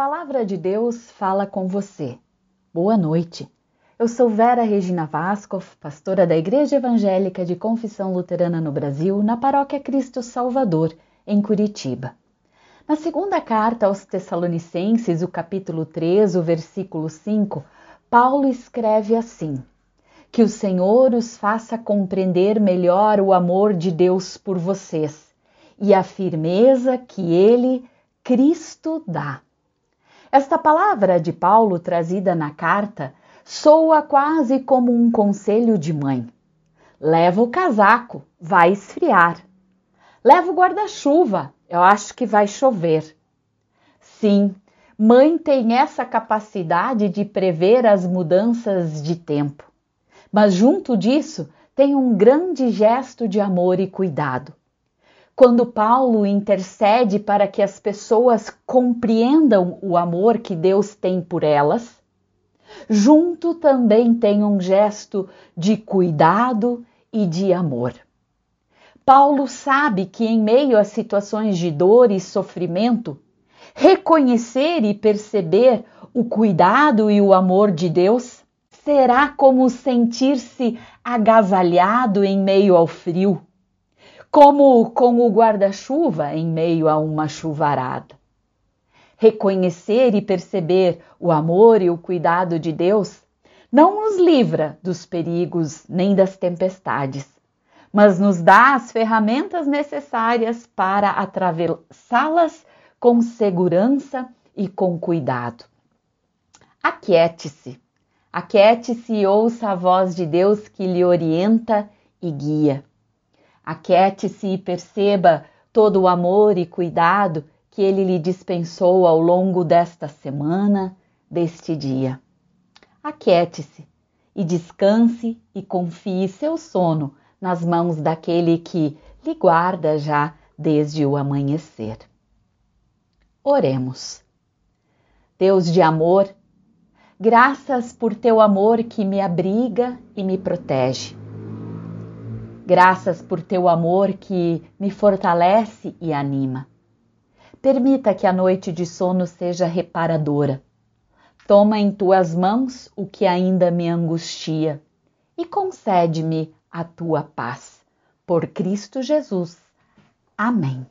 palavra de Deus fala com você. Boa noite. Eu sou Vera Regina Vascoff, pastora da Igreja Evangélica de Confissão Luterana no Brasil, na Paróquia Cristo Salvador, em Curitiba. Na segunda carta aos Tessalonicenses, o capítulo 3, o versículo 5, Paulo escreve assim: Que o Senhor os faça compreender melhor o amor de Deus por vocês e a firmeza que ele, Cristo, dá. Esta palavra de Paulo, trazida na carta, soa quase como um conselho de mãe. Leva o casaco, vai esfriar. Leva o guarda-chuva, eu acho que vai chover. Sim, mãe tem essa capacidade de prever as mudanças de tempo. Mas junto disso, tem um grande gesto de amor e cuidado quando Paulo intercede para que as pessoas compreendam o amor que Deus tem por elas, junto também tem um gesto de cuidado e de amor. Paulo sabe que, em meio a situações de dor e sofrimento, reconhecer e perceber o cuidado e o amor de Deus será como sentir-se agasalhado em meio ao frio como com o guarda-chuva em meio a uma chuvarada. Reconhecer e perceber o amor e o cuidado de Deus não nos livra dos perigos nem das tempestades, mas nos dá as ferramentas necessárias para atravessá-las com segurança e com cuidado. Aquiete-se, aquiete-se e ouça a voz de Deus que lhe orienta e guia. Aquiete-se e perceba todo o amor e cuidado que ele lhe dispensou ao longo desta semana, deste dia. Aquiete-se e descanse e confie seu sono nas mãos daquele que lhe guarda já desde o amanhecer. Oremos. Deus de amor, graças por teu amor que me abriga e me protege. Graças por teu amor que me fortalece e anima. Permita que a noite de sono seja reparadora. Toma em tuas mãos o que ainda me angustia e concede-me a tua paz. Por Cristo Jesus. Amém.